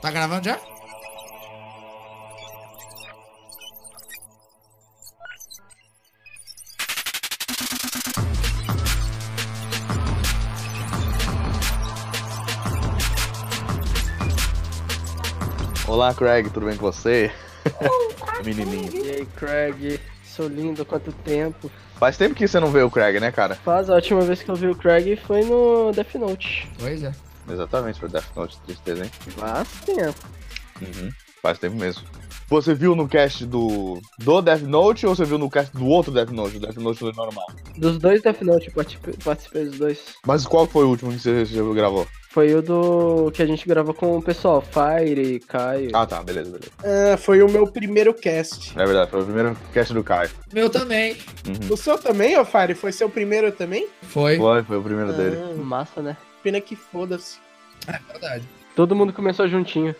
Tá gravando já? Olá, Craig, tudo bem com você? Menininho. E aí, Craig? Sou lindo, quanto tempo. Faz tempo que você não vê o Craig, né, cara? Faz, a última vez que eu vi o Craig foi no Death Note. Pois é. Exatamente, foi Death Note, tristeza, hein? Faz tempo. Uhum. Faz tempo mesmo. Você viu no cast do, do Death Note ou você viu no cast do outro Death Note, o Death Note do normal? Dos dois Death Note, eu participei, participei dos dois. Mas qual foi o último que você já gravou? Foi o do que a gente gravou com o pessoal, Fire, Caio. Ah, tá, beleza, beleza. Ah, foi o meu primeiro cast. É verdade, foi o primeiro cast do Caio. Meu também. Uhum. O seu também, ô Fire? Foi seu primeiro também? Foi. Foi, foi o primeiro dele. Ah, Massa, né? Pena que foda-se. É verdade. Todo mundo começou juntinho.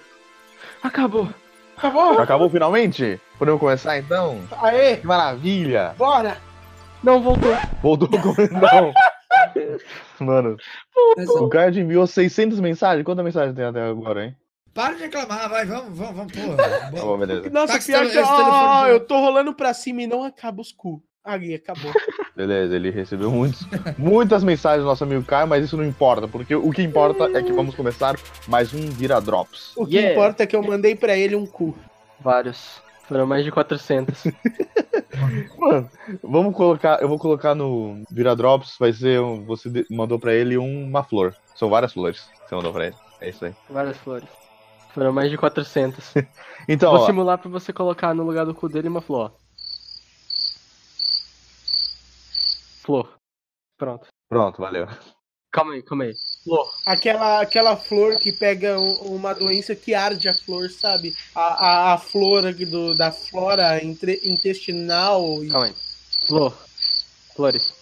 Acabou. Acabou? Acabou finalmente? Podemos começar então? Aê, Que maravilha! bora! Não voltou. Voltou com não. Mano, o Caio te enviou 600 mensagens. Quantas mensagens tem até agora, hein? Para de reclamar, vai, vamos, vamos, vamos, porra. Tá bom, beleza. Nossa, Tá pior que eu tô rolando pra cima e não acaba os cu. Ali, acabou. Beleza, ele recebeu muitos, muitas mensagens do nosso amigo Caio, mas isso não importa, porque o que importa é que vamos começar mais um Vira Drops. O que Yeah. importa é que eu mandei pra ele um cu. Vários. Foram mais de 400. Mano, vamos colocar, eu vou colocar no Vira Drops, vai ser, um- você mandou pra ele uma flor. São várias flores que você mandou pra ele. É isso aí. Várias flores. Foram mais de 400. Então, Vou ó, simular pra você colocar no lugar do cu dele uma flor. ó. Flor. Pronto. pronto, valeu. Calma aí, calma aí. Flor. Aquela, aquela flor que pega um- uma doença que arde a flor, sabe? A, a, a flor aqui do, da flora entre- intestinal. e- Calma aí. Flor. Flores.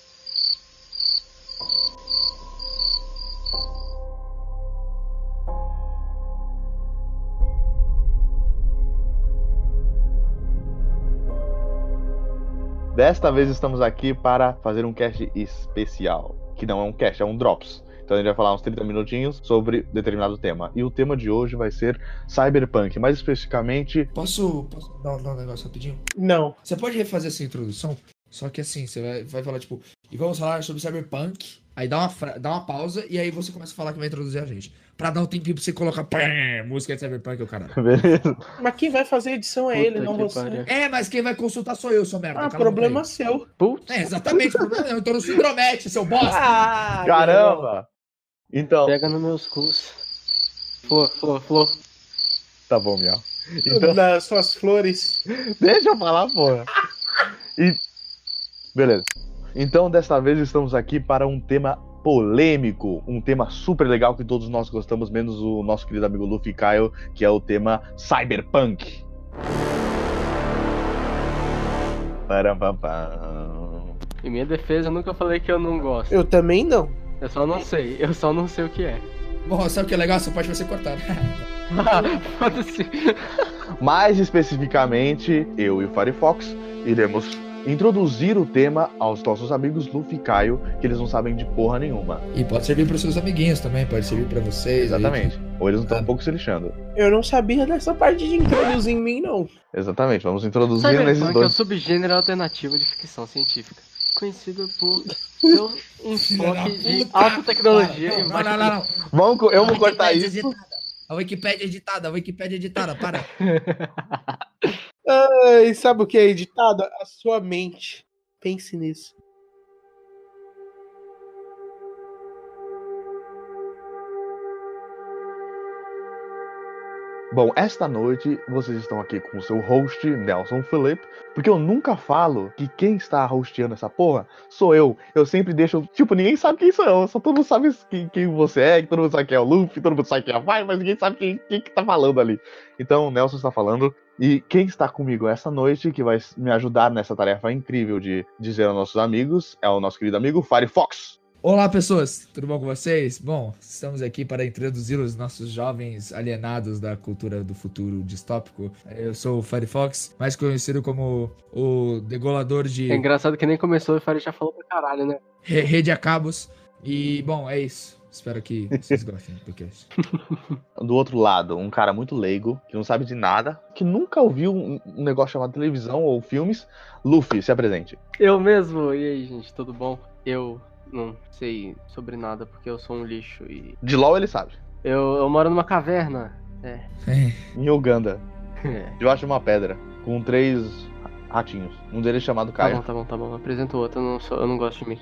Desta vez estamos aqui para fazer um cast especial, que não é um cast, é um Drops. Então a gente vai falar uns 30 minutinhos sobre determinado tema. E o tema de hoje vai ser Cyberpunk, mais especificamente Posso, posso dar, um- dar um negócio rapidinho? Não. Você pode refazer essa introdução? Só que assim, você vai, vai falar, tipo, e vamos falar sobre Cyberpunk. Aí dá uma, dá uma pausa e aí você começa a falar que vai introduzir a gente. Pra dar um tempinho pra você colocar pá, música de Cyberpunk, o caralho. Beleza? Mas quem vai fazer a edição é Puta ele, não você. pariu. É, mas quem vai consultar sou eu, seu merda. Ah, problema aí. seu. Putz. É, exatamente, o problema é, então não se intromete, seu bosta. Ah, Caramba! Então, Pega nos meus cus. Flor, flor, flor. tá bom, Miau. meu. Então, Das suas flores. deixa eu falar, porra. E... Beleza. Então, desta vez estamos aqui para um tema polêmico, um tema super legal que todos nós gostamos, menos o nosso querido amigo Luffy Kyle, que é o tema Cyberpunk. Em minha defesa, eu nunca falei que eu não gosto. Eu também não. Eu só não sei. Eu só não sei o que é. Bom, sabe o que é legal? Essa parte vai ser cortada. Mais especificamente, eu e o Firefox iremos introduzir o tema aos nossos amigos Luffy e Caio, que eles não sabem de porra nenhuma. E pode servir pros seus amiguinhos também, pode servir pra vocês. aí. Exatamente. Ou eles não estão um pouco se lixando. Eu não sabia dessa parte de introduzir em mim, não. Exatamente, vamos introduzir nesses Cyberpunk é o dois. subgênero alternativo de ficção científica. Conhecido por seu enfoque de alta tecnologia Não, não, não, não. Vamos, eu vou A cortar isso. editada. A Wikipédia editada, a Wikipédia editada, para. Ai, sabe o que é editado? A sua mente. Pense nisso. Bom, esta noite vocês estão aqui com o seu host, Nelson Felipe, porque eu nunca falo que quem está hosteando essa porra sou eu. Eu sempre deixo. Tipo, ninguém sabe quem sou eu. Só todo mundo sabe quem, quem você é, todo mundo sabe quem é o Luffy, todo mundo sabe quem é a Vai, mas ninguém sabe quem, quem que tá falando ali. Então, o Nelson está falando. E quem está comigo essa noite, que vai me ajudar nessa tarefa incrível de dizer aos nossos amigos, é o nosso querido amigo Firefox. Olá, pessoas, tudo bom com vocês? Bom, estamos aqui para introduzir os nossos jovens alienados da cultura do futuro distópico. Eu sou o Firefox, mais conhecido como o degolador de É engraçado que nem começou e o Fire já falou pra caralho, né? re- rede a cabos. E, bom, é isso. Espero que vocês gostem do cast. Do outro lado, um cara muito leigo, que não sabe de nada, que nunca ouviu um negócio chamado televisão ou filmes. Luffy, se apresente. Eu mesmo. E aí, gente, tudo bom? Eu não sei sobre nada porque eu sou um lixo e. De LOL ele sabe. Eu, eu moro numa caverna. É. É, Em Uganda, é. debaixo de uma pedra, com três ratinhos. Um deles chamado Tá Caio. bom, tá bom, tá bom. Apresenta o outro, eu não, sou, eu não gosto de mim.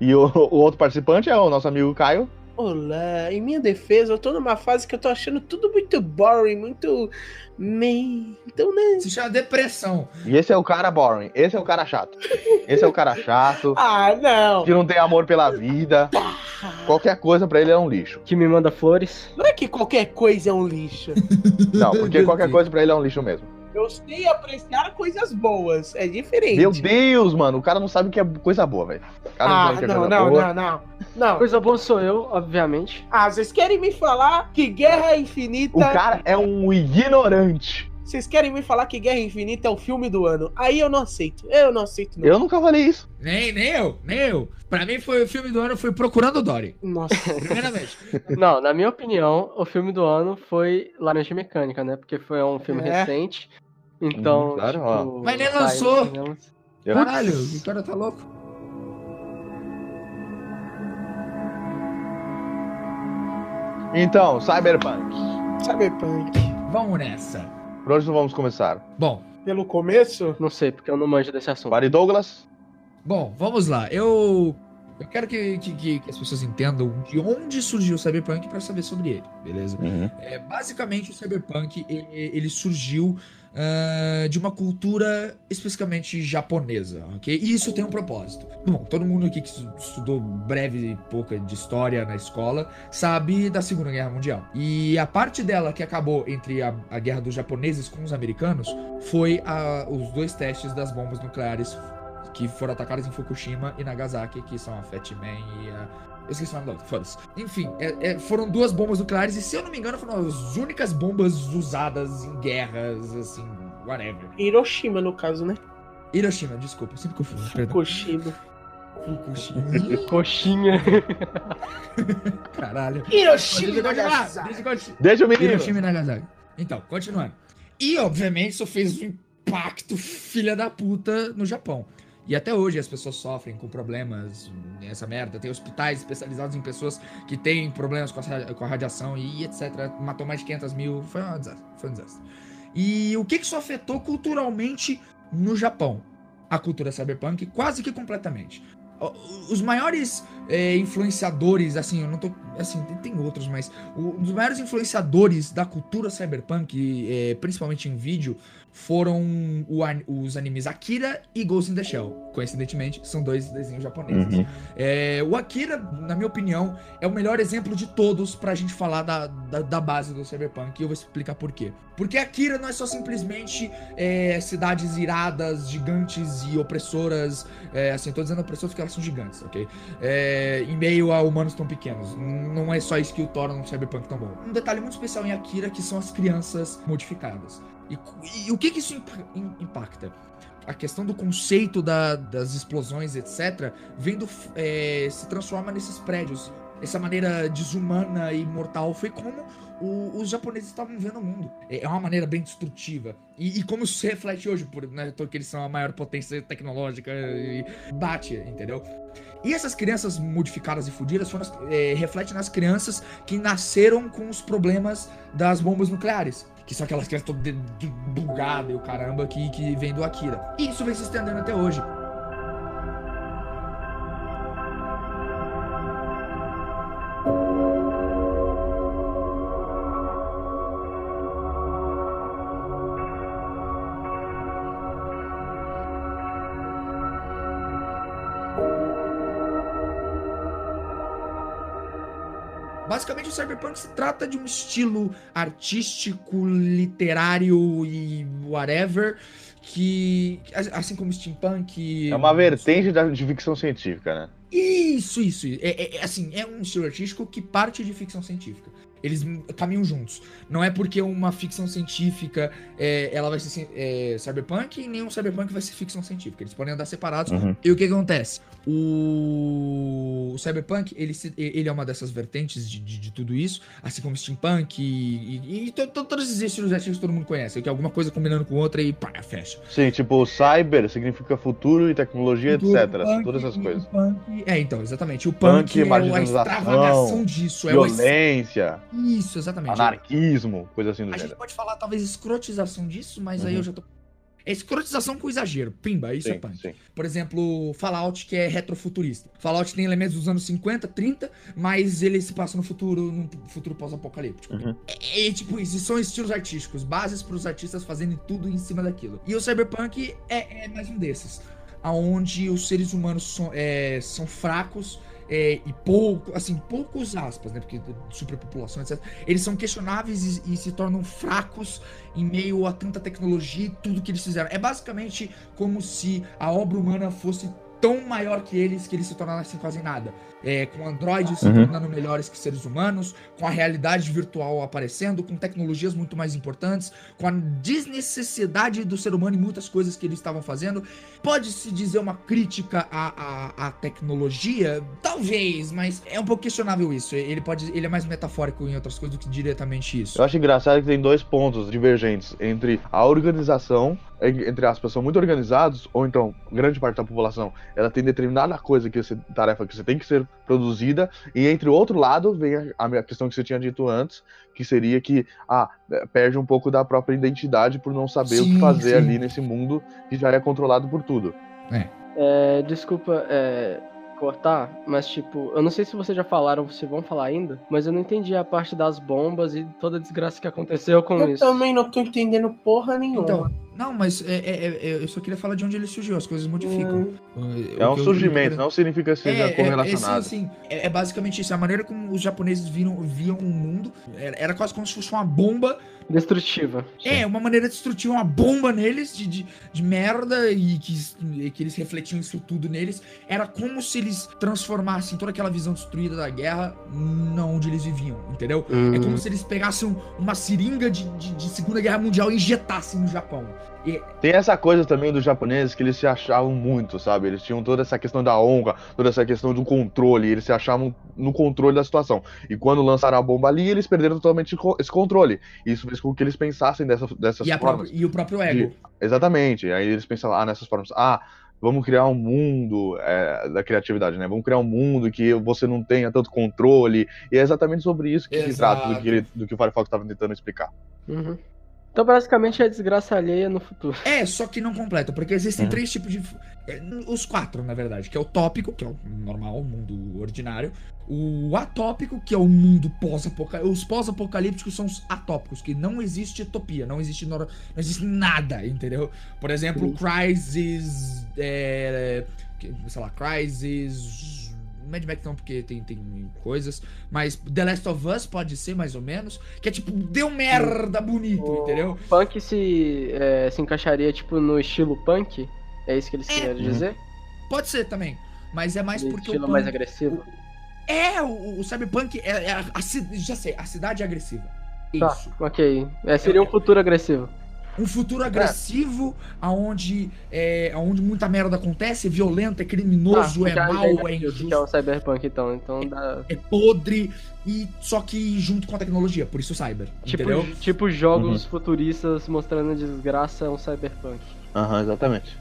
E o, o outro participante é o nosso amigo Caio. Olá, em minha defesa, eu tô numa fase que eu tô achando tudo muito boring, muito. meh. Então, né? se chama depressão. E esse é o cara boring. Esse é o cara chato. Esse é o cara chato, Ah, não! que não tem amor pela vida. Qualquer coisa pra ele é um lixo. Que me manda flores. Não é que qualquer coisa é um lixo. Não, porque Meu qualquer Deus. coisa pra ele é um lixo mesmo. Eu sei apreciar coisas boas. É diferente. Meu Deus, mano, o cara não sabe o que é coisa boa, velho. O cara Ah, sabe o que é não, coisa não, boa. não, não. Não. Coisa boa sou eu, obviamente. Ah, vocês querem me falar que Guerra Infinita. O cara é um ignorante. Vocês querem me falar que Guerra Infinita é o filme do ano? Aí eu não aceito. Eu não aceito, não. Eu nunca falei isso. Nem, nem eu, nem eu. Pra mim foi o filme do ano, foi Procurando Dory. Nossa. Primeiramente. Não, na minha opinião, o filme do ano foi Laranja Mecânica, né? Porque foi um filme É. recente. Então. Hum, claro, tipo, ó. Mas nem lançou. Eu- Caralho, o cara tá louco. Então, Cyberpunk. Cyberpunk. Vamos nessa. Por onde nós vamos começar? Bom, Pelo começo? Não sei, porque eu não manjo desse assunto. Barry Douglas? bom, vamos lá. Eu. Eu quero que, que, que- as pessoas entendam de onde surgiu o Cyberpunk pra saber sobre ele, beleza? É, basicamente, o Cyberpunk ele, ele surgiu ah, de uma cultura especificamente japonesa, ok? E isso tem um propósito. Bom, todo mundo aqui que estu- estudou breve e pouca de história na escola sabe da Segunda Guerra Mundial. E a parte dela que acabou entre a, a guerra dos japoneses com os americanos foi a- os dois testes das bombas nucleares que foram atacadas em Fukushima e Nagasaki, que são a Fat Man e a eu esqueci o nome da outra, foda-se. Enfim, é- é, foram duas bombas nucleares e, se eu não me engano, foram as únicas bombas usadas em guerras, assim, whatever. Hiroshima, no caso, né? Hiroshima, desculpa, sempre confundo. Fukushima. Fukushima. Coxinha. Caralho. Hiroshima. Eu Nagasaki. deixa eu o menino. Hiroshima e Nagasaki. Então, continuando. E, obviamente, isso fez um impacto filha da puta no Japão. E até hoje as pessoas sofrem com problemas, essa merda. Tem hospitais especializados em pessoas que têm problemas com a, com a radiação e etc. Matou mais de 500 mil. Foi um desastre. Foi um desastre. E o que, que isso afetou culturalmente no Japão? A cultura cyberpunk quase que completamente. Os maiores é, influenciadores, assim, eu não tô. Assim, tem- outros, mas um dos maiores influenciadores da cultura cyberpunk, é, principalmente em vídeo, foram o os animes Akira e Ghost in the Shell. Coincidentemente, são dois desenhos japoneses. Uhum. É, o Akira, na minha opinião, é o melhor exemplo de todos pra gente falar da, da, da base do Cyberpunk. E eu vou explicar por quê. Porque Akira não é só simplesmente é, cidades iradas, gigantes e opressoras. É, assim, tô dizendo opressoras porque elas são gigantes, ok? É, em meio a humanos tão pequenos. Não é só isso que o torna um Cyberpunk tão bom. Um detalhe muito especial em Akira que são as crianças modificadas. E, e o que, que isso impa- im- impacta? A questão do conceito da- das explosões, etc., vendo é, se transforma nesses prédios. Essa maneira desumana e mortal foi como o- os japoneses estavam vendo o mundo. É é uma maneira bem destrutiva. E, e como isso se reflete hoje, por, né, porque eles são a maior potência tecnológica e bate, entendeu? E essas crianças modificadas e fudidas foram, as- é, refletem nas crianças que nasceram com os problemas das bombas nucleares. Que são aquelas crianças todas bugadas e o caramba que, que vem do Akira. E isso vem se estendendo até hoje. Cyberpunk se trata de um estilo artístico, literário e whatever que, assim como steampunk... É uma vertente da- de ficção científica, né? Isso, isso. É, é- é, assim, é um estilo artístico que parte de ficção científica. Eles caminham juntos. Não é porque uma ficção científica é, ela vai ser é, cyberpunk e nenhum cyberpunk vai ser ficção científica. Eles podem andar separados. Uhum. E o que acontece? O o Cyberpunk, ele, se- ele é uma dessas vertentes de, de, de tudo isso, assim como Steampunk e, e, e to- to- todos esses estilos artísticos que todo mundo conhece, que é alguma coisa combinando com outra e pá, fecha. Sim, tipo, cyber significa futuro e tecnologia, Futuro, etc. punk, Todas essas coisas. punk- é, então, exatamente. O Punk, punk, é a extravagação disso. É o ex- Violência, Isso, exatamente. anarquismo, coisa assim do A gente gênero. pode falar, talvez, escrotização disso, mas aí Uhum. eu já tô. É escrotização com exagero. Pimba, isso é Sim, punk. sim. Por exemplo, Fallout, que é retrofuturista. Fallout tem elementos dos anos 50, 30, mas ele se passa no futuro, num futuro pós-apocalíptico. Uhum. É, é tipo isso, são estilos artísticos, bases para os artistas fazerem tudo em cima daquilo. E o Cyberpunk é, é mais um desses. Onde os seres humanos são, é, são fracos é, e pouco, assim, poucos aspas, né? Porque superpopulação, etc. Eles são questionáveis e, e se tornam fracos em meio a tanta tecnologia e tudo que eles fizeram. É basicamente como se a obra humana fosse tão maior que eles que eles se tornassem quase nada. É, com androides se Uhum. tornando melhores que seres humanos, com a realidade virtual aparecendo, com tecnologias muito mais importantes, com a desnecessidade do ser humano e muitas coisas que eles estavam fazendo. Pode-se dizer uma crítica à, à, à tecnologia? Talvez, mas é um pouco questionável isso. Ele pode. Ele é mais metafórico em outras coisas do que diretamente isso. Eu acho engraçado que tem dois pontos divergentes entre a organização, en- entre aspas, são muito organizados, ou então grande parte da população, ela tem determinada coisa que você, tarefa que você tem que ser produzida, e entre o outro lado vem a, a questão que você tinha dito antes, que seria que ah, perde um pouco da própria identidade por não saber o Sim, que fazer sim. ali nesse mundo que já é controlado por tudo. É, desculpa é, cortar, mas tipo, eu não sei se vocês já falaram se vão falar ainda, mas eu não entendi a parte das bombas e toda a desgraça que aconteceu com Eu isso. também não tô entendendo porra nenhuma. Então, não, mas é, é- é- eu só queria falar de onde ele surgiu, as coisas modificam. É um surgimento, não não significa que seja é, correlacionado. sim, sim. É, é basicamente isso. A maneira como os japoneses viram, viam o mundo era, era quase como se fosse uma bomba. Destrutiva. É, uma maneira destrutiva, uma bomba neles de, de, de merda e que, que eles refletiam isso tudo neles. Era como se eles transformassem toda aquela visão destruída da guerra na onde eles viviam, entendeu? É Hum. como se eles pegassem uma seringa de, de, de Segunda Guerra Mundial e injetassem no Japão. E, Tem essa coisa também dos japoneses que eles se achavam muito, sabe? Eles tinham toda essa questão da honra, toda essa questão do controle, eles se achavam no controle da situação. E quando lançaram a bomba ali, eles perderam totalmente esse controle. Isso fez com que eles pensassem dessa, dessas e, formas. própria- e o próprio ego. Exatamente. Aí eles pensavam, ah, nessas formas, ah, vamos criar um mundo é, da criatividade, né? Vamos criar um mundo que você não tenha tanto controle. E é exatamente sobre isso que se trata do Exato. que, ele, do que o Firefox estava tentando explicar. Uhum. Então, basicamente, é desgraça alheia no futuro. É, só que não completa, porque existem Uhum. três tipos de. é, Os quatro, na verdade, que é o tópico, que é o normal, o mundo ordinário. O atópico, que é o mundo pós-apocalíptico. Os pós-apocalípticos são os atópicos, que não existe utopia, não existe, nor- não existe nada, entendeu? Por exemplo, Sim. Crisis. É, sei lá, Crisis. Mad Max não, porque tem, tem coisas. Mas The Last of Us pode ser, mais ou menos. Que é tipo, deu merda bonito, O entendeu? Punk se, é, se encaixaria, tipo, no estilo punk? É isso que eles queriam Uhum. dizer? Pode ser também. Mas é mais No porque estilo o mais punk... agressivo? É, o, o Cyberpunk é, é a, a já sei, a cidade é agressiva. Tá, Isso. ok. É, seria um futuro agressivo. Um futuro agressivo, aonde, é, aonde muita merda acontece, é violento, é criminoso, Tá, é mal, é o injusto, que é um cyberpunk, então. Então dá. é podre, e só que junto com a tecnologia, por isso cyber, Tipo, entendeu? tipo jogos Uhum. futuristas mostrando desgraça é um cyberpunk. Aham, exatamente.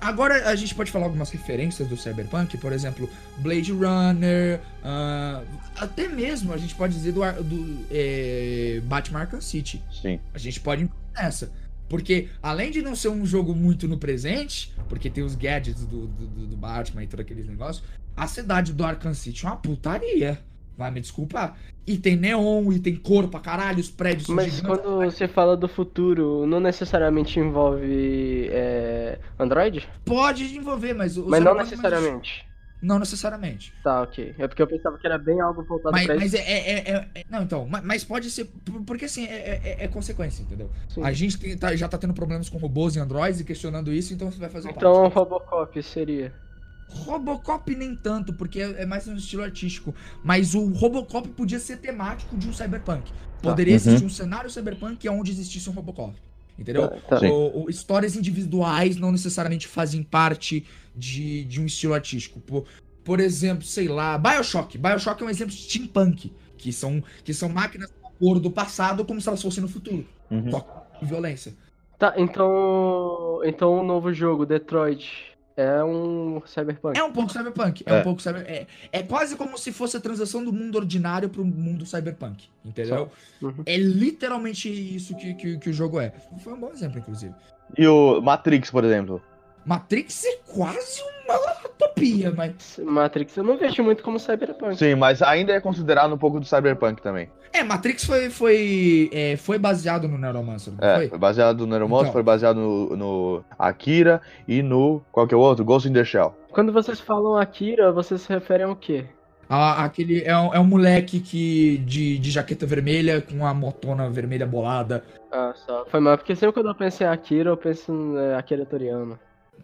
Agora a gente pode falar algumas referências do Cyberpunk, por exemplo, Blade Runner, ah, até mesmo a gente pode dizer do, do é, Batman Arkham City. Sim. A gente pode ir nessa. Porque, além de não ser um jogo muito no presente, porque tem os gadgets do, do, do- Batman e todo aqueles negócios, a cidade do Arkham City é uma putaria. Vai me desculpar. E tem neon, e tem cor pra caralho, os prédios Mas gigantes. quando você fala do futuro, não necessariamente envolve é, Android? Pode envolver, mas... Mas não necessariamente. Não necessariamente. Tá, ok. É porque eu pensava que era bem algo voltado Mas, pra mas isso. é, é- é- é- Não, então, ma- mas pode ser. por- Porque assim, é, é- é consequência, entendeu? Sim. A gente tem- tá- já tá tendo problemas com robôs e androids e questionando isso, então você vai fazer Então, parte. Robocop seria. Robocop nem tanto, porque é é mais um estilo artístico. Mas o Robocop podia ser temático de um cyberpunk. Poderia Uhum. existir um cenário cyberpunk onde existisse um Robocop. Entendeu? Tá, tá. O- o- histórias individuais não necessariamente fazem parte de, de um estilo artístico. Por, por exemplo, sei lá, Bioshock. Bioshock é um exemplo de steampunk, que são, que são máquinas vapor do passado como se elas fossem no futuro. Uhum. Só violência. Tá, então. Então o novo jogo, Detroit, é um cyberpunk. É um pouco cyberpunk. É, É. um pouco cyber... é, é quase como se fosse a transação do mundo ordinário pro mundo cyberpunk. Entendeu? Uhum. É literalmente isso que, que, que o jogo é. Foi um bom exemplo, inclusive. E o Matrix, por exemplo. Matrix é quase uma utopia, mas. Matrix eu não vejo muito como cyberpunk. Sim, mas ainda é considerado um pouco do cyberpunk também. É, Matrix foi, foi, é, foi baseado no Neuromancer, não É, foi? foi baseado no Neuromancer, Então. foi baseado no, no Akira e no. Qual que é o outro? Ghost in the Shell. Quando vocês falam Akira, vocês se referem ao quê? Ah, aquele é um, é um moleque que de, de jaqueta vermelha com a motona vermelha bolada. Ah, só. Foi mal, porque sempre quando eu penso em Akira, eu penso em é, Akira Toriyama.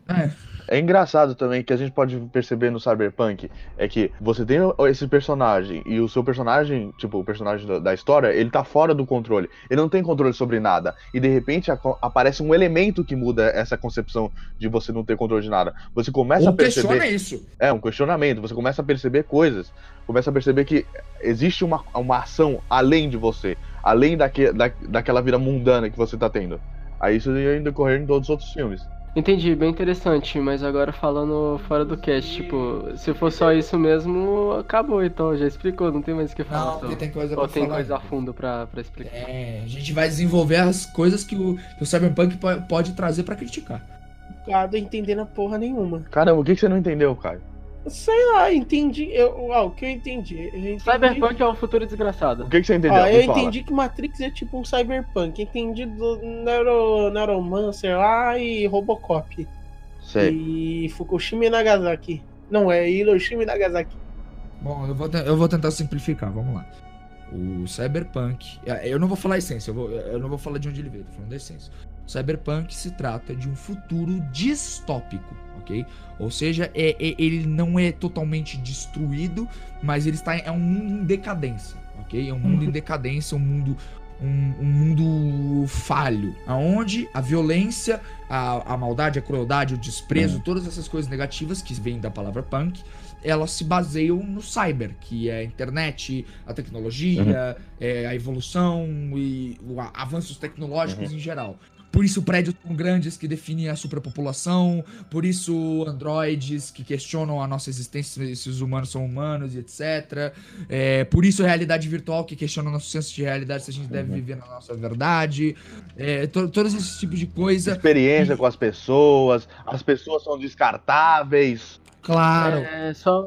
É, É engraçado também que a gente pode perceber no Cyberpunk é que você tem esse personagem e o seu personagem, tipo, o personagem da, da história, ele tá fora do controle. Ele não tem controle sobre nada. E de repente aparece um elemento que muda essa concepção de você não ter controle de nada. Você começa a ou perceber. questiona isso. É, um questionamento. Você começa a perceber coisas. Começa a perceber que existe uma, uma ação além de você. Além daque, da, daquela vida mundana que você tá tendo. Aí isso ia decorrer em todos os outros filmes. Entendi, bem interessante, mas agora falando fora do cast, tipo, se for só isso mesmo, acabou então, já explicou, não tem mais o que falar. Não, então. tem coisa Ou pra tem falar. coisa a fundo pra, pra explicar. É, a gente vai desenvolver as coisas que o, que o Cyberpunk po- pode trazer pra criticar. Nada entendendo a porra nenhuma. Caramba, o que, que você não entendeu, Caio? Sei lá, entendi. Eu, ó, o que eu entendi. Eu entendi Cyberpunk é o futuro desgraçado. O que, que você entendeu? Me eu fala. entendi que Matrix é tipo um cyberpunk. Entendi do Neuro, Neuromancer lá e Robocop. Sei. E Fukushima e Nagasaki. Não, é Hiroshima e Nagasaki. Bom, eu vou, eu vou tentar simplificar, vamos lá. O Cyberpunk. é, Eu não vou falar a essência, eu, vou- eu não vou falar de onde ele veio, tô falando da essência. O Cyberpunk se trata de um futuro distópico, ok? Ou seja, é- é- ele não é totalmente destruído, mas ele está é um mundo em decadência, ok? É um mundo em decadência, um mundo um, um mundo falho, aonde a violência, a, a maldade, a crueldade, o desprezo, todas essas coisas negativas que vêm da palavra punk, elas se baseiam no cyber, que é a internet, a tecnologia, é, a evolução e o a- avanços tecnológicos em geral. Por isso, prédios tão grandes que definem a superpopulação, por isso, androides que questionam a nossa existência, se os humanos são humanos e etc. É, por isso, realidade virtual que questiona o nosso senso de realidade, se a gente deve Uhum. viver na nossa verdade. É, to- todos esses tipos de coisa. Experiência com as pessoas, as pessoas são descartáveis. Claro. É só.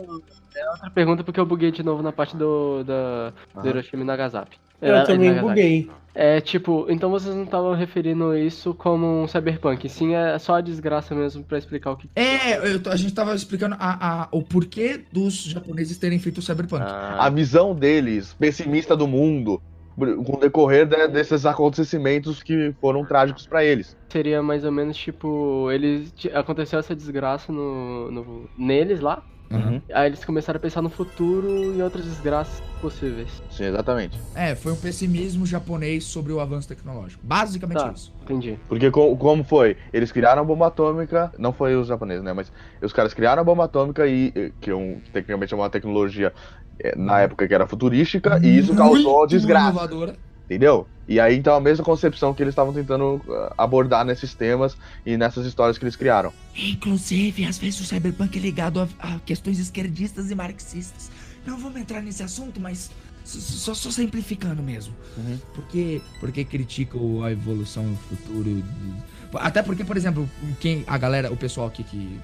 É outra pergunta porque eu buguei de novo na parte do, da, do. Hiroshima e Nagasaki. Eu É, também Nagasaki. buguei. É tipo, então vocês não estavam referindo isso como um cyberpunk, sim é só a desgraça mesmo pra explicar o que. É, eu tô- a gente tava explicando a- a- o porquê dos japoneses terem feito o Cyberpunk. Ah, A visão deles, pessimista do mundo, com o decorrer de- desses acontecimentos que foram trágicos pra eles. seria mais ou menos tipo, eles aconteceu essa desgraça no, no- neles lá, Aham. aí eles começaram a pensar no futuro e outras desgraças possíveis. Sim, exatamente. É, foi um pessimismo japonês sobre o avanço tecnológico. Basicamente Tá. isso. Entendi. Porque co- como foi? Eles criaram a bomba atômica, não foi os japoneses, né? Mas os caras criaram a bomba atômica e que é um, tecnicamente é uma tecnologia eh, na época que era futurística e isso causou desgraça, inovadora. Entendeu? E aí então a mesma concepção que eles estavam tentando ah, abordar nesses temas e nessas histórias que eles criaram. Inclusive, às vezes o cyberpunk é ligado a, a questões esquerdistas e marxistas. Não vamos entrar nesse assunto, mas só, só simplificando mesmo. Uhum. Porque, porque criticam a evolução o futuro. Até porque, por exemplo, quem a galera, o pessoal aqui que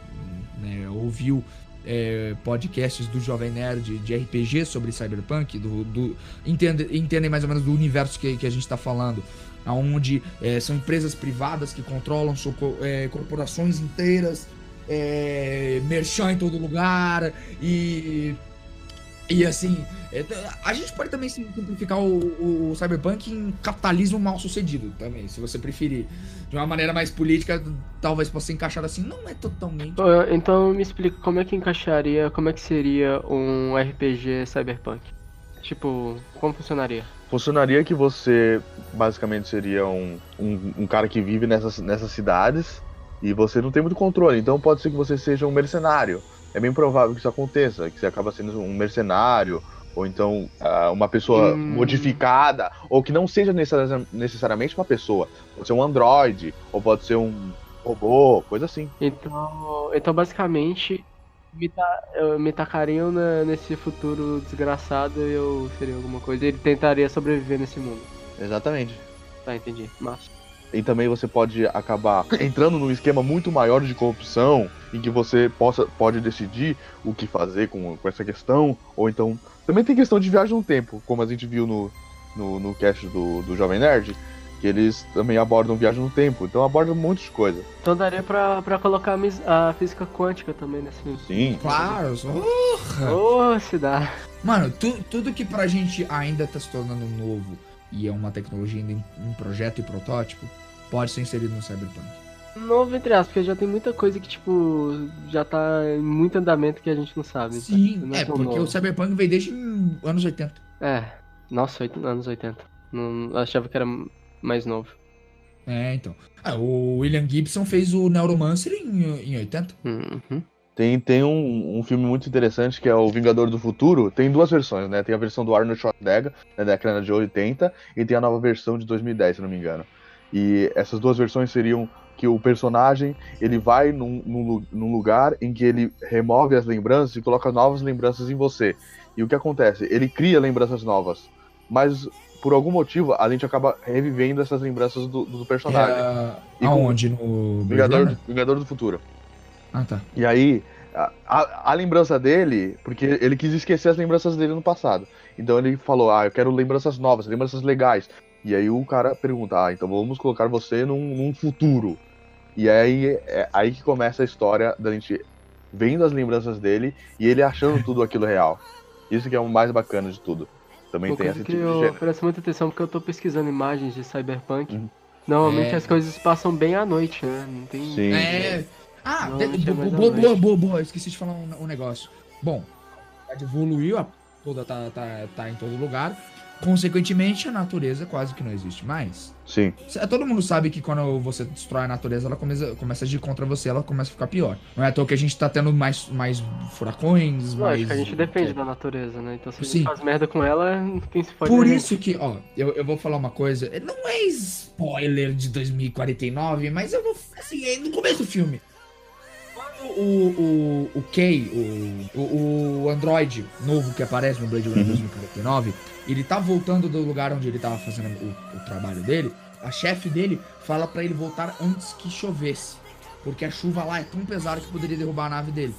né, ouviu é, podcasts do Jovem Nerd de RPG sobre Cyberpunk, do, do, entende, entendem mais ou menos do universo que, que a gente tá falando. Onde é, são empresas privadas que controlam so- é, corporações inteiras, é, merchan em todo lugar e. E assim, é, a gente pode também sim- simplificar o, o- cyberpunk em capitalismo mal sucedido também, se você preferir. De uma maneira mais política, talvez possa ser encaixado assim. Não é totalmente. Então me explica como é que encaixaria, como é que seria um RPG cyberpunk? Tipo, como funcionaria? Funcionaria que você basicamente seria um, um, um cara que vive nessas, nessas cidades e você não tem muito controle. Então pode ser que você seja um mercenário. É bem provável que isso aconteça, que você acaba sendo um mercenário, ou então ah, uma pessoa Hum. modificada, ou que não seja necessari- necessariamente uma pessoa. Pode ser um androide, ou pode ser um robô, coisa assim. Então, então basicamente, me, ta, eu- me tacariam na- nesse futuro desgraçado e eu seria alguma coisa. Ele tentaria sobreviver nesse mundo. Exatamente. Tá, entendi. Massa. E também você pode acabar entrando num esquema muito maior de corrupção, em que você possa, pode decidir o que fazer com, com essa questão, ou então. Também tem questão de viagem no tempo, como a gente viu no, no, no cast do, do Jovem Nerd, que eles também abordam viagem no tempo, então abordam um monte de coisa. Então daria pra, pra colocar a, física quântica também nesse filme. Sim. Claro, porra. Ô, se dá. Mano, tu- tudo que pra gente ainda tá se tornando novo e é uma tecnologia ainda em, em projeto e protótipo, pode ser inserido no Cyberpunk. Novo entre aspas, porque já tem muita coisa que, tipo, já tá em muito andamento que a gente não sabe. Sim, Não é tão porque o novo. Cyberpunk veio desde anos 80. É, nossa, oito- anos 80. Não, eu achava que era mais novo. É, então. Ah, o William Gibson fez o Neuromancer em, em 80. Uhum. Tem, tem um, um filme muito interessante que é o Vingador do Futuro. Tem duas versões, né? Tem a versão do Arnold Schwarzenegger, da década de 80, e tem a nova versão de 2010, se não me engano. E essas duas versões seriam que o personagem ele vai num, num num lugar em que ele remove as lembranças e coloca novas lembranças em você. E o que acontece? Ele cria lembranças novas, mas por algum motivo a gente acaba revivendo essas lembranças do, do personagem. E com- aonde? No Vingador, Runner? Vingador do Futuro. Ah, tá. E aí, a, a- a lembrança dele, porque ele quis esquecer as lembranças dele no passado. Então ele falou, ah, eu quero lembranças novas, lembranças legais. E aí o cara pergunta, ah, então vamos colocar você num, num futuro. E aí é aí que começa a história da gente vendo as lembranças dele e ele achando tudo aquilo real. Isso que é o mais bacana de tudo. Também Uma tem esse tipo de gênero. presto muita atenção porque eu tô pesquisando imagens de Cyberpunk. Uhum. Normalmente É. as coisas passam bem à noite, né? Não tem. Sim. É. Ah, Não, de- boa, boa, noite. boa, boa. Esqueci de falar um, um negócio. Bom, evoluiu, a toda tá, tá, tá em todo lugar. Consequentemente, a natureza quase que não existe mais. Sim. Cê- Todo mundo sabe que quando você destrói a natureza, ela começa, começa a agir contra você, ela começa a ficar pior. Não é à toa que a gente tá tendo mais, mais furacões, mais. Lógico, a gente depende da natureza, né? Então se a gente Sim. faz merda com ela, quem se fode Por é isso que, ó, eu, eu vou falar uma coisa. Não é spoiler de 2049, mas eu vou. Assim, é no começo do filme. Quando o, o, o Kay, o, o, o Android novo que aparece no Blade Runner Uhum. 2049, ele tá voltando do lugar onde ele tava fazendo o, o trabalho dele. A chefe dele fala pra ele voltar antes que chovesse. Porque a chuva lá é tão pesada que poderia derrubar a nave dele.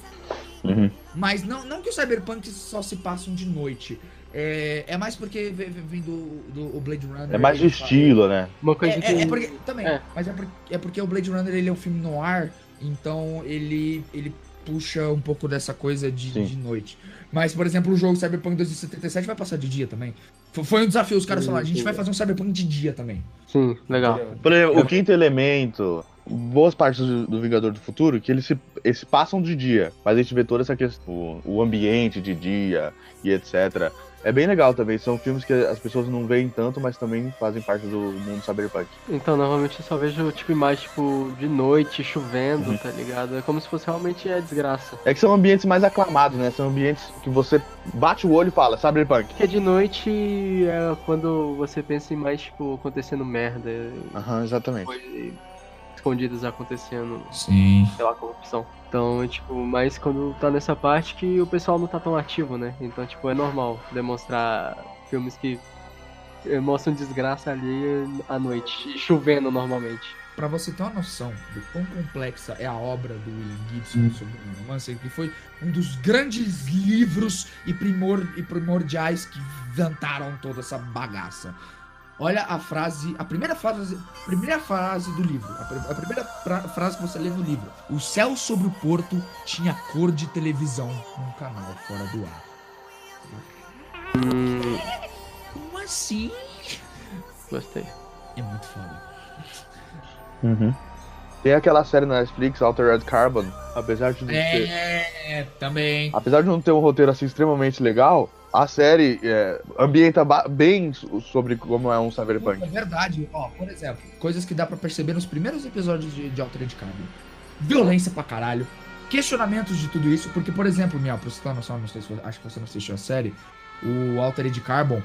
Uhum. Mas não, não que os cyberpunks só se passam de noite. É, é mais porque vem vem do, do o Blade Runner. É mais de ele fala- estilo, né? Uma É, coisa que. é, é porque, também, É. mas é porque, é porque o Blade Runner ele é um filme no ar, então ele, ele puxa um pouco dessa coisa de, de noite. Mas, por exemplo, o jogo Cyberpunk 2077 vai passar de dia também. Foi- um desafio, os caras falaram, a gente vai fazer um Cyberpunk de dia também. Sim, legal. Por exemplo, o quinto elemento, boas partes do, do Vingador do Futuro, que eles se, eles se passam de dia, mas a gente vê toda essa questão, o, o ambiente de dia e etc. É bem legal também, são filmes que as pessoas não veem tanto, mas também fazem parte do mundo cyberpunk. Então, normalmente eu só vejo, tipo, imagem, tipo, de noite, chovendo, Uhum. tá ligado? É como se fosse realmente a desgraça. É que são ambientes mais aclamados, né? São ambientes que você bate o olho e fala, cyberpunk. Porque de noite é quando você pensa em mais, tipo, acontecendo merda, Aham, exatamente. coisas escondidas acontecendo, Sim. lá, corrupção. Então, é, tipo, mas quando tá nessa parte que o pessoal não tá tão ativo, né? Então, tipo, é normal demonstrar filmes que eh, mostram desgraça ali à noite, e chovendo normalmente. Pra você ter uma noção do quão complexa é a obra do William Gibson sobre o romance, que foi um dos grandes livros e, primor, e primordiais que inventaram toda essa bagaça. Olha a frase, a primeira frase, primeira frase do livro, a, pri- a primeira fra- frase que você lê no livro. O céu sobre o porto tinha cor de televisão num canal fora do ar. Hum, Como assim? gostei. É muito foda. Uhum. Tem aquela série na Netflix, Altered Carbon, apesar de não ter... É, também. Apesar de não ter um roteiro assim extremamente legal, a série é, ambienta bem so- sobre como é um cyberpunk. É verdade, ó, por exemplo, coisas que dá pra perceber nos primeiros episódios de, de Altered Carbon. Violência pra caralho, questionamentos de tudo isso, porque, por exemplo, Miel, pra você ter noção, não sei se acho que você não assistiu a série, o Altered Carbon,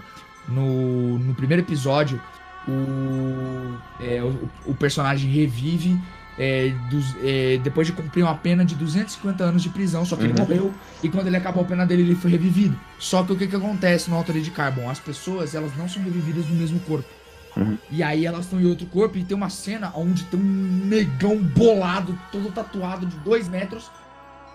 no, no primeiro episódio, o, é, o, o personagem revive é, dos- é, depois de cumprir uma pena de 250 anos de prisão, só que ele Uhum. morreu e quando ele acabou a pena dele ele foi revivido. Só que o que, que acontece no Altered Carbon? As pessoas elas não são revividas no mesmo corpo. Uhum. E aí elas estão em outro corpo e tem uma cena onde tem um negão bolado, todo tatuado de 2 metros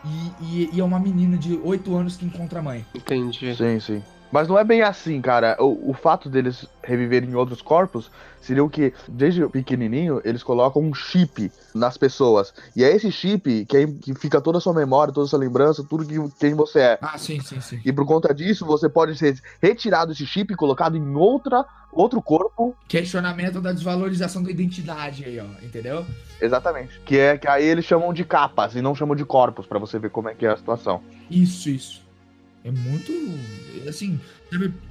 e, e- e é uma menina de 8 anos que encontra a mãe. Entendi. Sim, sim. Mas não é bem assim, cara. O, o fato deles reviverem em outros corpos seria o que, desde pequenininho, eles colocam um chip nas pessoas. E é esse chip que, é- que fica toda a sua memória, toda a sua lembrança, tudo que, quem você é. Ah, sim, sim, sim. E por conta disso, você pode ser retirado esse chip e colocado em outra, outro corpo. Questionamento da desvalorização da identidade aí, ó, entendeu? Exatamente. Que é que aí eles chamam de capas e não chamam de corpos, pra você ver como é que é a situação. Isso, isso. É muito. Assim,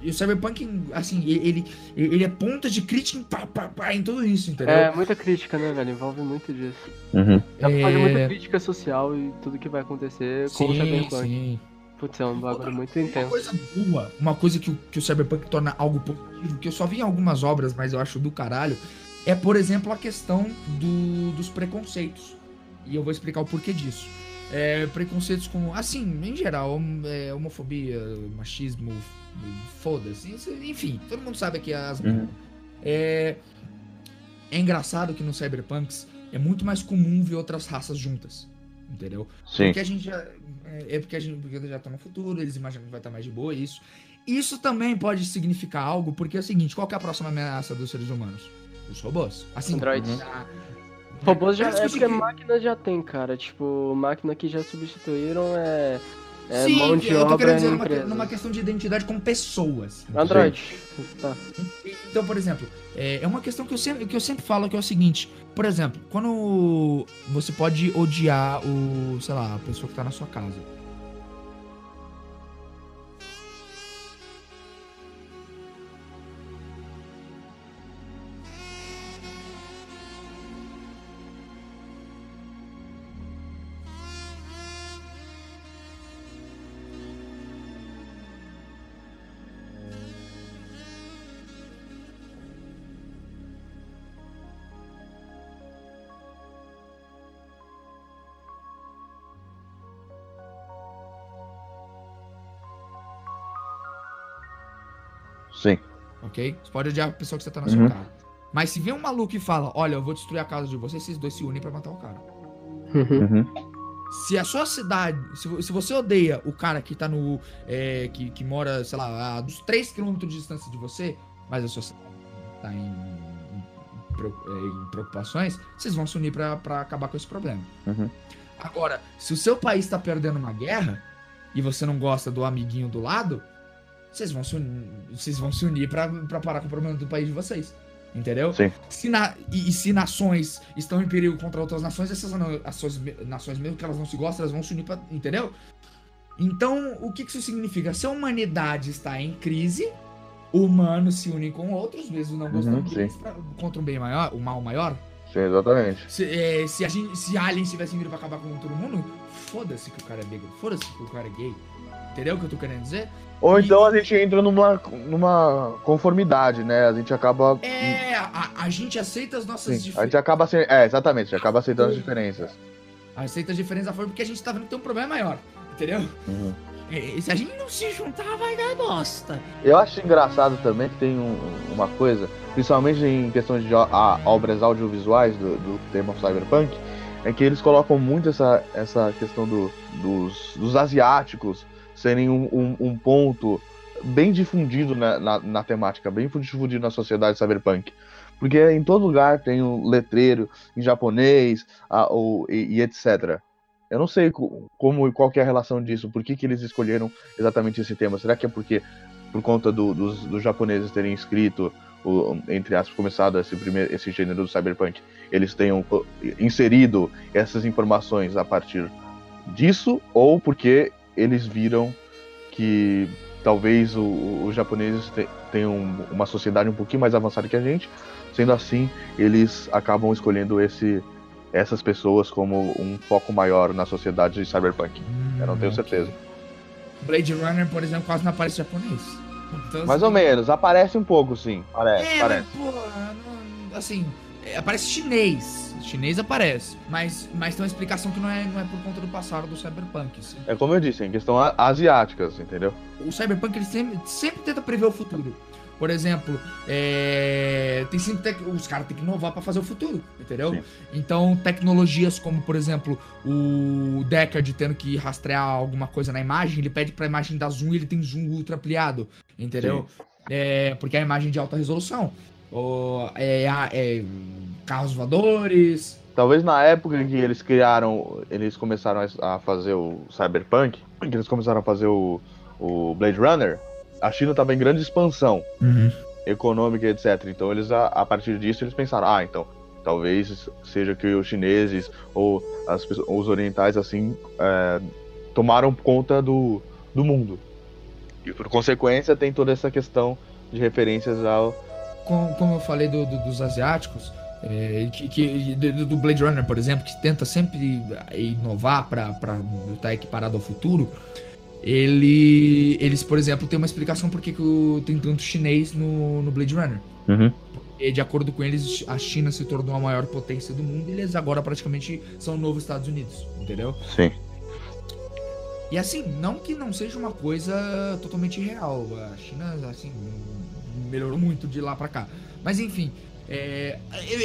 e o Cyberpunk, assim, ele, ele, é ponta de crítica em, pá, pá, pá, em tudo isso, entendeu? É, muita crítica, né, velho? Envolve muito disso. Uhum. Dá pra fazer muita É, crítica social e tudo que vai acontecer com o Sim, Cyberpunk. sim. Putz, é um bagulho muito Uma intenso. coisa boa, uma coisa que, o- que o Cyberpunk torna algo positivo, que eu só vi em algumas obras, mas eu acho do caralho, é, por exemplo, a questão do- dos preconceitos. E eu vou explicar o porquê disso. É, preconceitos como, assim, em geral, hom- é, homofobia, machismo, foda-se, isso- enfim, todo mundo sabe aqui as. Uhum. É, é engraçado que nos Cyberpunks é muito mais comum ver outras raças juntas, entendeu? Sim. Porque a gente já. É é porque a gente porque já tá no futuro, eles imaginam que vai estar mais de boa, isso. Isso também pode significar algo, porque é o seguinte: qual que é a próxima ameaça dos seres humanos? Os robôs. Assim, Androides. já- Robôs já. É discutir porque que- máquinas já tem, cara. Tipo, máquina que já substituíram é. É Sim, mão de eu tô obra querendo em dizer numa, numa questão de identidade como pessoas. Android. Tá. Então, por exemplo, é é uma questão que eu, sempre, que eu sempre falo que é o seguinte. Por exemplo, quando você pode odiar o, sei lá, a pessoa que tá na sua casa. Ok? Você pode odiar a pessoa que você tá na Uhum. sua casa. Mas se vem um maluco e fala, olha, eu vou destruir a casa de vocês, esses dois se unem pra matar o cara. Uhum. Se a sua cidade, se, se você odeia o cara que tá no. é, que, que mora, sei lá, a dos 3km de distância de você, mas a sua cidade tá em, em é, em preocupações, vocês vão se unir pra, pra acabar com esse problema. Uhum. Agora, se o seu país tá perdendo uma guerra e você não gosta do amiguinho do lado, vocês vão se unir, vocês vão se unir pra, pra parar com o problema do país de vocês. Entendeu? Sim. Se na- e, e se nações estão em perigo contra outras nações, essas na- nações, nações, mesmo que elas não se gostem, elas vão se unir pra. Entendeu? Então, o que que isso significa? Se a humanidade está em crise, humanos se unem com outros, mesmo não gostando Uhum, deles, pra- contra um bem maior, o mal maior. Sim, exatamente. Se, é, se, a gente, se aliens tivessem vindo pra acabar com todo mundo, foda-se que o cara é negro, foda-se que o cara é gay. Entendeu o que eu tô querendo dizer? Ou E- então a gente entra numa, numa conformidade, né? A gente acaba. É, a, a gente aceita as nossas Sim, a diferenças. gente acaba sendo. É, exatamente, a gente acaba aceitando as diferenças. Aceita as diferenças da forma porque a gente tá vendo que tem um problema maior. Entendeu? Uhum. É, se a gente não se juntar, vai dar bosta. Eu acho engraçado também que tem um- uma coisa, principalmente em questões de a- obras audiovisuais do, do tema cyberpunk, é que eles colocam muito essa, essa questão do- dos, dos asiáticos serem um, um- um ponto bem difundido na, na- na temática, bem difundido na sociedade cyberpunk. Porque em todo lugar tem um letreiro em japonês a- ou, e, e etc. Eu não sei co- como e qual é a relação disso, por que, que eles escolheram exatamente esse tema. Será que é porque por conta do- dos, dos japoneses terem escrito, o, entre aspas, começado esse, primeiro, esse gênero do cyberpunk, eles tenham inserido essas informações a partir disso, ou porque eles viram que talvez os japoneses te- tenham uma sociedade um pouquinho mais avançada que a gente, sendo assim, eles acabam escolhendo esse, essas pessoas como um foco maior na sociedade de cyberpunk. Eu não tenho Hum, certeza. Blade Runner, por exemplo, quase não aparece japonês. Então, Mais assim, ou menos, aparece um pouco, sim. Parece, É, parece. mas, pô, não- assim, aparece chinês. Chinês aparece. Mas, mas tem uma explicação que não é, não é por conta do passado do Cyberpunk. assim. É como eu disse, em questão asiáticas, entendeu? O Cyberpunk ele sempre, sempre tenta prever o futuro. Por exemplo, é, tem sempre tec- os caras têm que inovar pra fazer o futuro, entendeu? Sim. Então, tecnologias como, por exemplo, o Deckard tendo que rastrear alguma coisa na imagem, ele pede pra imagem dar zoom e ele tem zoom ultra ampliado, entendeu? É, porque é a imagem de alta resolução. Ou, é, a- é, carros voadores. Talvez na época em que eles criaram, eles começaram a fazer o Cyberpunk, em que eles começaram a fazer o, o Blade Runner, a China estava em grande expansão econômica, etc. Então eles, a, a partir disso, eles pensaram, ah, então, talvez seja que os chineses ou as os orientais, assim, é, tomaram conta do, do mundo. E por consequência tem toda essa questão de referências ao... Com- como eu falei do- do- dos asiáticos, é, que, que- do, Blade Runner, por exemplo, que tenta sempre inovar para estar equiparado ao futuro, ele, eles, por exemplo, têm uma explicação por que que o- tem tanto chinês no, no Blade Runner. E, de acordo com eles, a China se tornou a maior potência do mundo e eles agora praticamente são o novo Estados Unidos, entendeu? Sim. E assim, não que não seja uma coisa totalmente real. A China, assim, melhorou muito de lá pra cá. Mas enfim, é,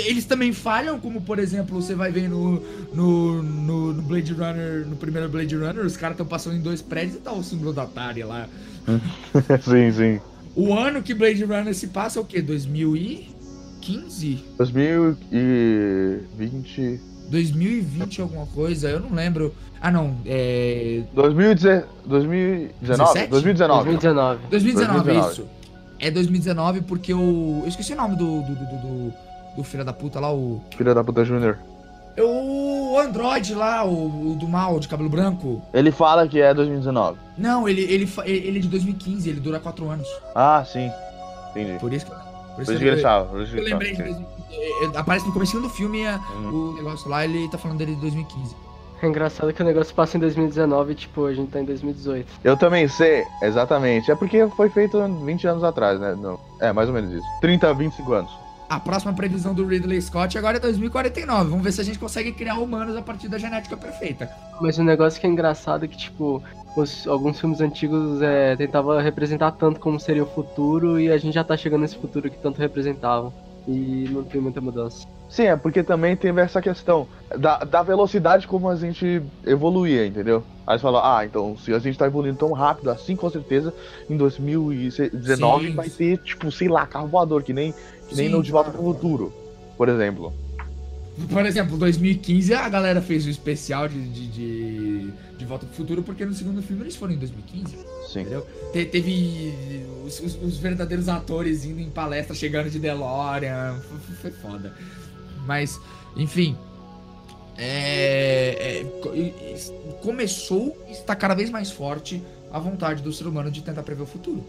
eles também falham, como por exemplo, você vai ver no, no, no, no Blade Runner, no primeiro Blade Runner, os caras estão passando em dois prédios e tá o símbolo da Atari lá. sim, sim. O ano que Blade Runner se passa é o quê? 2015? 2020... 2020 alguma coisa? Eu não lembro. Ah não, é... 2019? 2019? 17? 2019. 2019. 2019, 2019. isso. É 2019 porque o. Eu esqueci o nome do. do, do, do, do- filho da puta lá, o. Filha da puta Júnior. O Android lá, o, o do mal, de cabelo branco. Ele fala que é 2019. Não, ele, ele, ele é de 2015, ele dura 4 anos. Ah, sim. Entendi. Por isso que, por Por isso isso que ele estava. isso eu lembrei de estava, sim. 2015. É, Aparece no começo do filme é, Uhum. o negócio lá, ele tá falando dele de 2015. É engraçado que o negócio passa em 2019 e, tipo, a gente tá em 2018. Eu também sei, exatamente. É porque foi feito 20 anos atrás, né? Não. É, mais ou menos isso. 30, 25 anos. A próxima previsão do Ridley Scott agora é 2049. Vamos ver se a gente consegue criar humanos a partir da genética perfeita. Mas o negócio que é engraçado é que, tipo, os- alguns filmes antigos é, tentavam representar tanto como seria o futuro e a gente já tá chegando nesse futuro que tanto representava. E não tem muita mudança. Sim, é porque também teve essa questão da, da velocidade como a gente evoluía, entendeu? Aí você fala, ah, então se a gente tá evoluindo tão rápido assim, com certeza em 2019 Sim. vai ter, tipo, sei lá, carro voador, que nem, que nem Sim, no De Volta claro. pro Futuro, por exemplo. Por exemplo, 2015 a galera fez o especial de, de, de, de Volta pro Futuro, porque no segundo filme eles foram em 2015, Sim. entendeu? Te- teve os, os- os verdadeiros atores indo em palestra, chegando de DeLorean, foi- foi foda. Mas, enfim, é, é, co- começou e está cada vez mais forte a vontade do ser humano de tentar prever o futuro,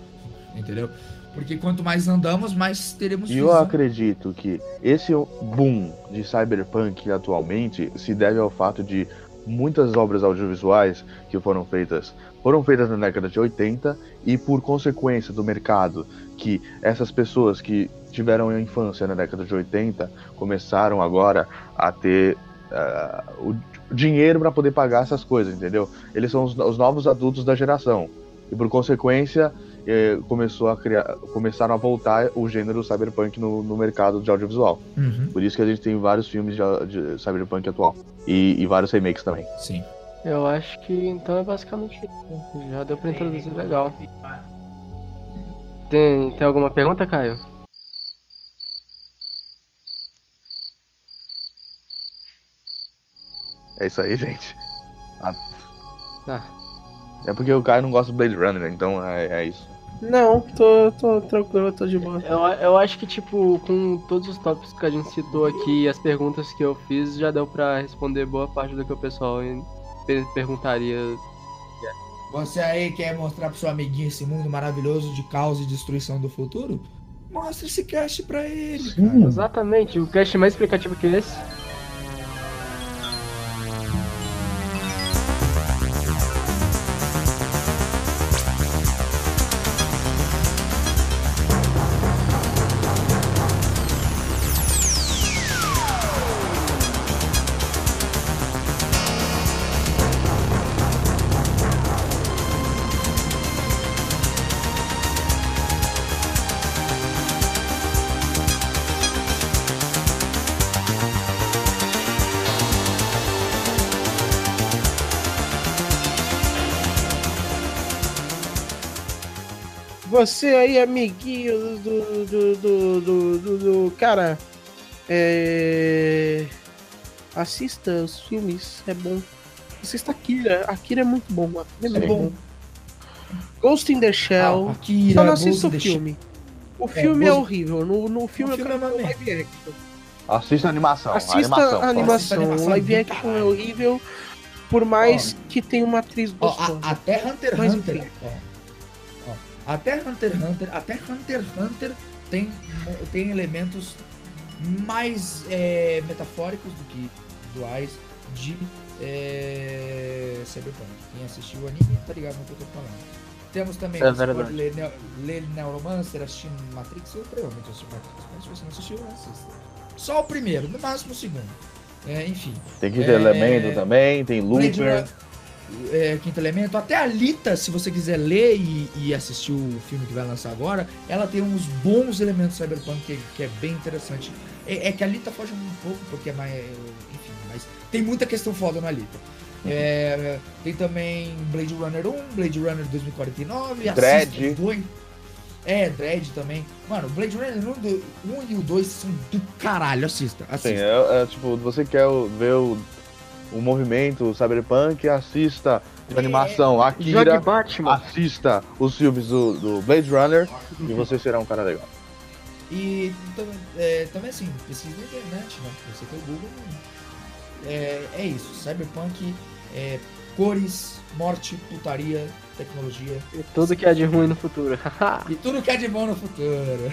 entendeu? Porque quanto mais andamos, mais teremos E eu acredito que esse boom de cyberpunk atualmente se deve ao fato de muitas obras audiovisuais que foram feitas foram feitas na década de 80 e por consequência do mercado que essas pessoas que tiveram a infância na década de 80 começaram agora a ter ah, o dinheiro para poder pagar essas coisas, entendeu? Eles são os, os novos adultos da geração e por consequência eh, começou a criar, começaram a voltar o gênero cyberpunk no, no mercado de audiovisual. Uhum, Por isso que a gente tem vários filmes de, de cyberpunk atual e, e vários remakes também. sim. Eu acho que então é basicamente isso. Já deu pra introduzir legal. Tem, tem alguma pergunta, Caio? É isso aí, gente. Tá. É porque o Caio não gosta do Blade Runner, então é, é isso. Não, tô, tô tranquilo, tô de boa. Eu, eu acho que, tipo, com todos os tópicos que a gente citou aqui e as perguntas que eu fiz, já deu pra responder boa parte do que o pessoal per- perguntaria. Você aí quer mostrar pro seu amiguinho esse mundo maravilhoso de caos e destruição do futuro? Mostra esse cast pra ele, cara. Exatamente, o cast mais explicativo que esse. Você aí, amiguinho do. do. do. do. do, do- cara. É. Assista os filmes, é bom. Assista Akira. Akira é muito bom. Akira é muito Sim. bom. Ghost in the Shell. Ah, Akira, Só não assista o filme. O filme é, Ghost- horrível. No, no filme, O filme eu é quero ver merda. live action. Assista a animação. a Assista animação. a animação. Assista a animação O live do action é horrível. Por mais que tenha uma atriz gostosa. a- até Hunter x Hunter. enfim. ó, até Hunter x Hunter, até Hunter x Hunter tem, tem elementos mais é, metafóricos do que visuais de é, Cyberpunk. Quem assistiu o anime tá ligado no que eu tô falando. Temos também, É você pode ler, ler Neuromancer, assistir Matrix, eu provavelmente assisti Matrix, mas se você não assistiu, assista. Só o primeiro, no máximo o segundo. É, enfim. Tem que ter É, elemento também, tem Blade looper. Runner, é, Quinto Elemento, até a Alita, se você quiser ler e, e assistir o filme que vai lançar agora, ela tem uns bons elementos cyberpunk que, que é bem interessante. É, é que a Alita foge um pouco, porque é mais. Enfim, mas tem muita questão foda no Alita. É, tem também Blade Runner 1, Blade Runner 2049, assista Dread. dois. É, Dread também. Mano, Blade Runner 1, do- 1 e o 2 são do caralho, assista. assista. Sim, é, é, tipo, você quer ver o, o movimento cyberpunk, assista a animação Jogue Akira, Batman. assista os filmes do, do Blade Runner e você será um cara legal. E também, é, também assim, pesquisa na internet, né? Você tem o Google. É, é isso, Cyberpunk, é, cores, morte, putaria, tecnologia E tudo que é de ruim no futuro. e tudo que é de bom no futuro.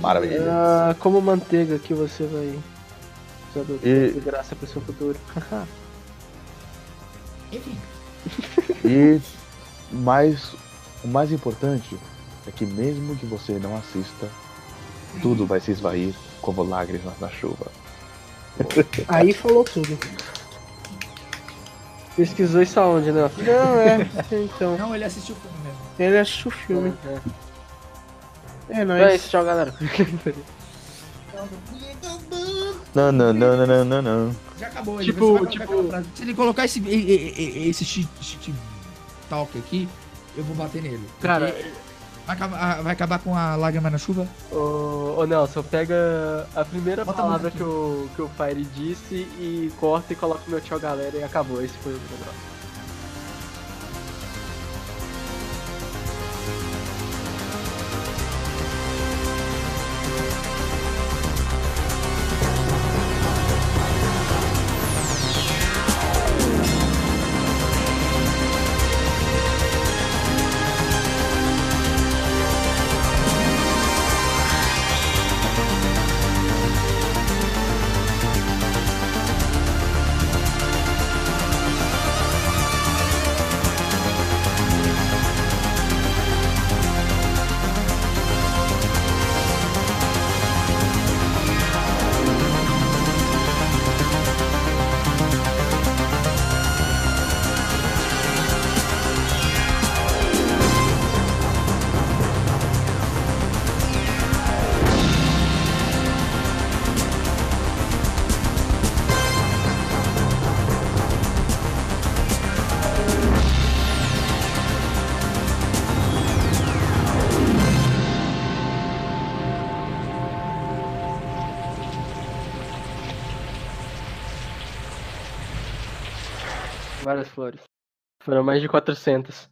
Maravilha. Ah, como manteiga que você vai usar E- de graça pro seu futuro. Enfim, E mais, o mais importante é que mesmo que você não assista, tudo vai se esvair como lágrimas na chuva. Aí falou tudo. Pesquisou isso aonde, né? Não, é. Então. não, ele assistiu o filme mesmo. Ele assistiu o filme. É, É nóis. isso, tchau, galera. Não, não, não, não, não, não, não. Já acabou, Tipo- ele vai colocar tipo- aquela frase. Se ele colocar esse, esse shit, shit talk aqui, eu vou bater nele. Cara, vai acabar, vai acabar com a lágrima na chuva? ô, ô Nelson, pega a primeira Bota palavra que o, que o Fire disse e corta e coloca o meu tchau, galera, e acabou. Esse foi o programa. Várias flores. Foram mais de 400.